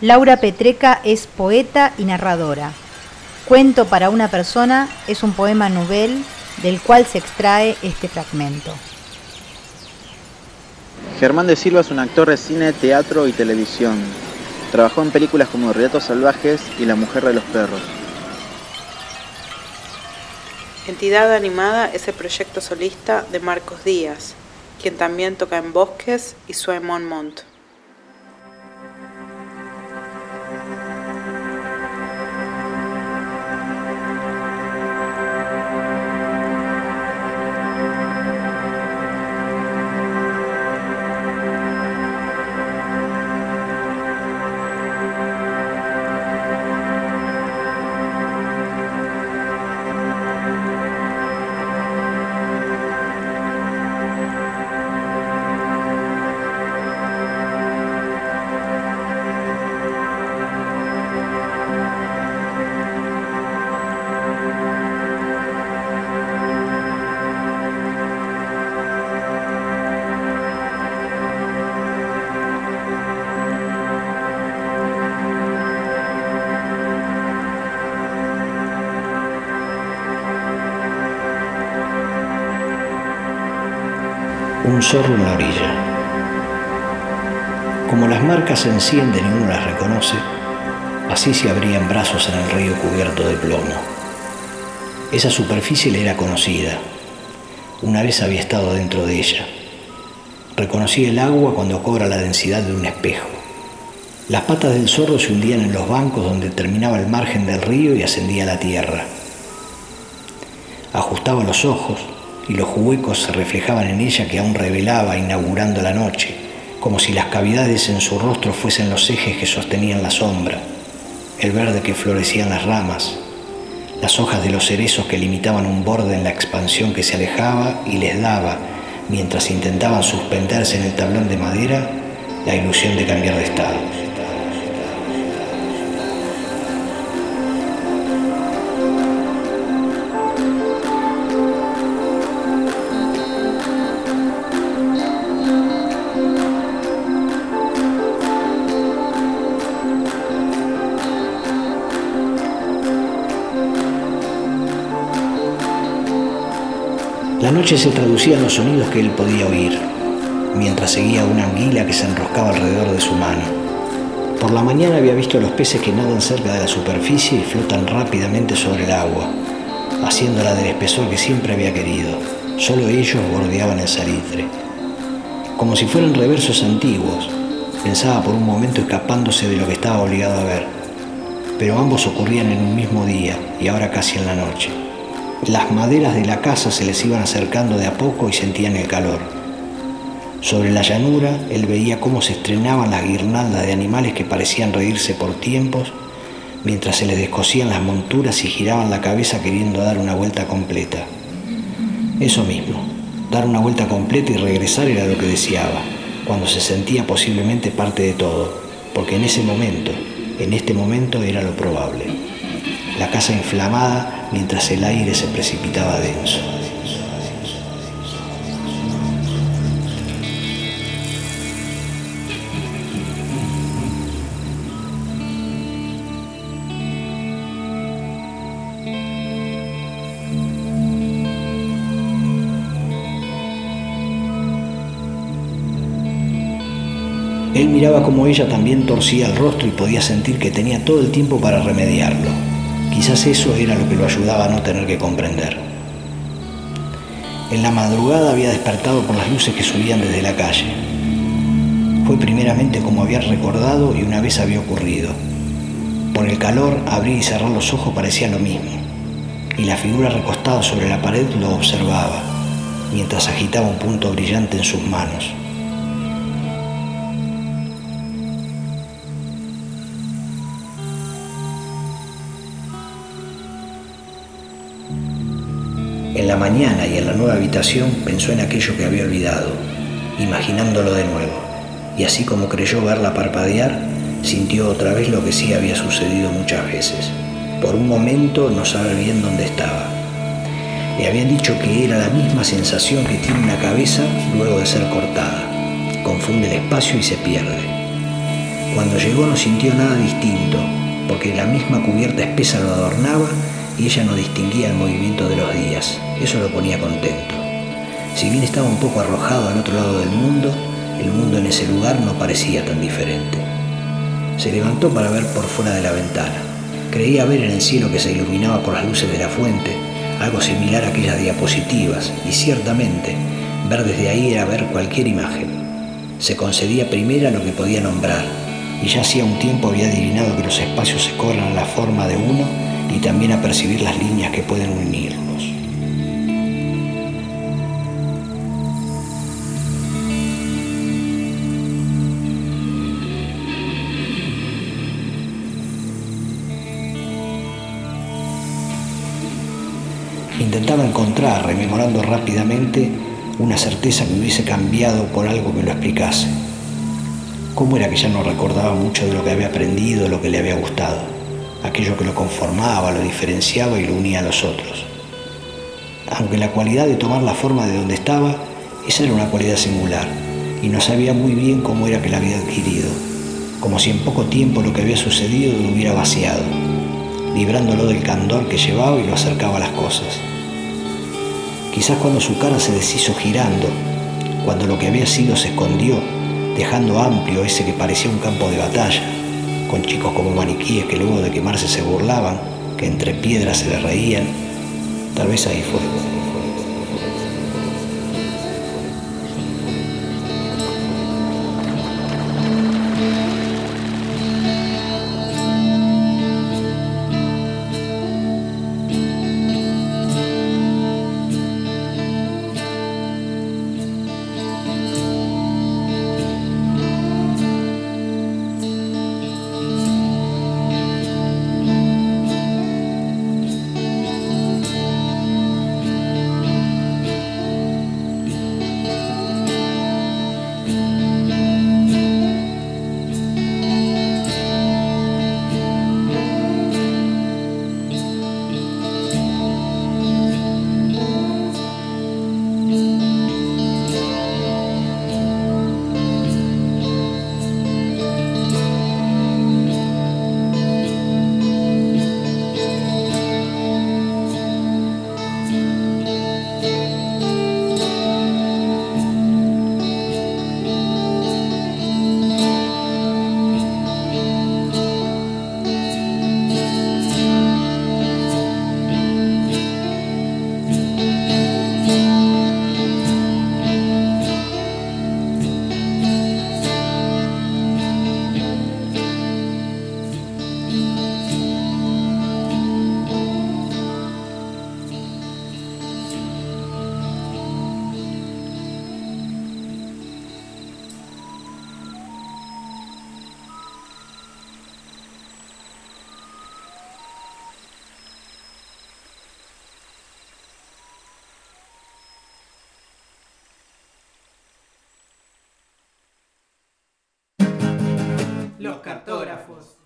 Laura Petreca es poeta y narradora. Cuento para una persona es un poema novel del cual se extrae este fragmento. Germán de Silva es un actor de cine, teatro y televisión. Trabajó en películas como Relatos Salvajes y La Mujer de los Perros. Entidad Animada es el proyecto solista de Marcos Díaz, quien también toca en Bosques y Suemon Mont. Un zorro en la orilla. Como las marcas se encienden y uno las reconoce, así se abrían brazos en el río cubierto de plomo. Esa superficie le era conocida. Una vez había estado dentro de ella. Reconocí el agua cuando cobra la densidad de un espejo. Las patas del zorro se hundían en los bancos donde terminaba el margen del río y ascendía la tierra. Ajustaba los ojos, y los huecos se reflejaban en ella que aún revelaba inaugurando la noche, como si las cavidades en su rostro fuesen los ejes que sostenían la sombra, el verde que florecían las ramas, las hojas de los cerezos que limitaban un borde en la expansión que se alejaba y les daba, mientras intentaban suspenderse en el tablón de madera, la ilusión de cambiar de estado. Noche se traducía en los sonidos que él podía oír, mientras seguía una anguila que se enroscaba alrededor de su mano. Por la mañana había visto los peces que nadan cerca de la superficie y flotan rápidamente sobre el agua, haciéndola del espesor que siempre había querido. Solo ellos bordeaban el salitre. Como si fueran reversos antiguos, pensaba por un momento escapándose de lo que estaba obligado a ver. Pero ambos ocurrían en un mismo día y ahora casi en la noche. Las maderas de la casa se les iban acercando de a poco y sentían el calor. Sobre la llanura él veía cómo se estrenaban las guirnaldas de animales que parecían reírse por tiempos, mientras se les descosían las monturas y giraban la cabeza queriendo dar una vuelta completa. Eso mismo, dar una vuelta completa y regresar era lo que deseaba, cuando se sentía posiblemente parte de todo, porque en ese momento, en este momento era lo probable. La casa inflamada mientras el aire se precipitaba denso. Él miraba como ella también torcía el rostro y podía sentir que tenía todo el tiempo para remediarlo. Quizás eso era lo que lo ayudaba a no tener que comprender. En la madrugada había despertado por las luces que subían desde la calle. Fue primeramente como había recordado y una vez había ocurrido. Por el calor, abrir y cerrar los ojos parecía lo mismo, y la figura recostada sobre la pared lo observaba, mientras agitaba un punto brillante en sus manos. En la mañana y en la nueva habitación pensó en aquello que había olvidado, imaginándolo de nuevo, y así como creyó verla parpadear, sintió otra vez lo que sí había sucedido muchas veces. Por un momento no saber bien dónde estaba. Le habían dicho que era la misma sensación que tiene una cabeza luego de ser cortada. Confunde el espacio y se pierde. Cuando llegó no sintió nada distinto, porque la misma cubierta espesa lo adornaba y ella no distinguía el movimiento de los días. Eso lo ponía contento. Si bien estaba un poco arrojado al otro lado del mundo, el mundo en ese lugar no parecía tan diferente. Se levantó para ver por fuera de la ventana. Creía ver en el cielo que se iluminaba por las luces de la fuente, algo similar a aquellas diapositivas, y ciertamente ver desde ahí era ver cualquier imagen. Se concedía primera lo que podía nombrar, y ya hacía un tiempo había adivinado que los espacios se cobran a la forma de uno y también a percibir las líneas que pueden unirlos. Intentaba encontrar, rememorando rápidamente, una certeza que hubiese cambiado por algo que lo explicase. ¿Cómo era que ya no recordaba mucho de lo que había aprendido, lo que le había gustado? Aquello que lo conformaba, lo diferenciaba y lo unía a los otros. Aunque la cualidad de tomar la forma de donde estaba, esa era una cualidad singular, y no sabía muy bien cómo era que la había adquirido, como si en poco tiempo lo que había sucedido lo hubiera vaciado librándolo del candor que llevaba y lo acercaba a las cosas. Quizás cuando su cara se deshizo girando, cuando lo que había sido se escondió, dejando amplio ese que parecía un campo de batalla, con chicos como maniquíes que luego de quemarse se burlaban, que entre piedras se le reían, tal vez ahí fue. Los cartógrafos.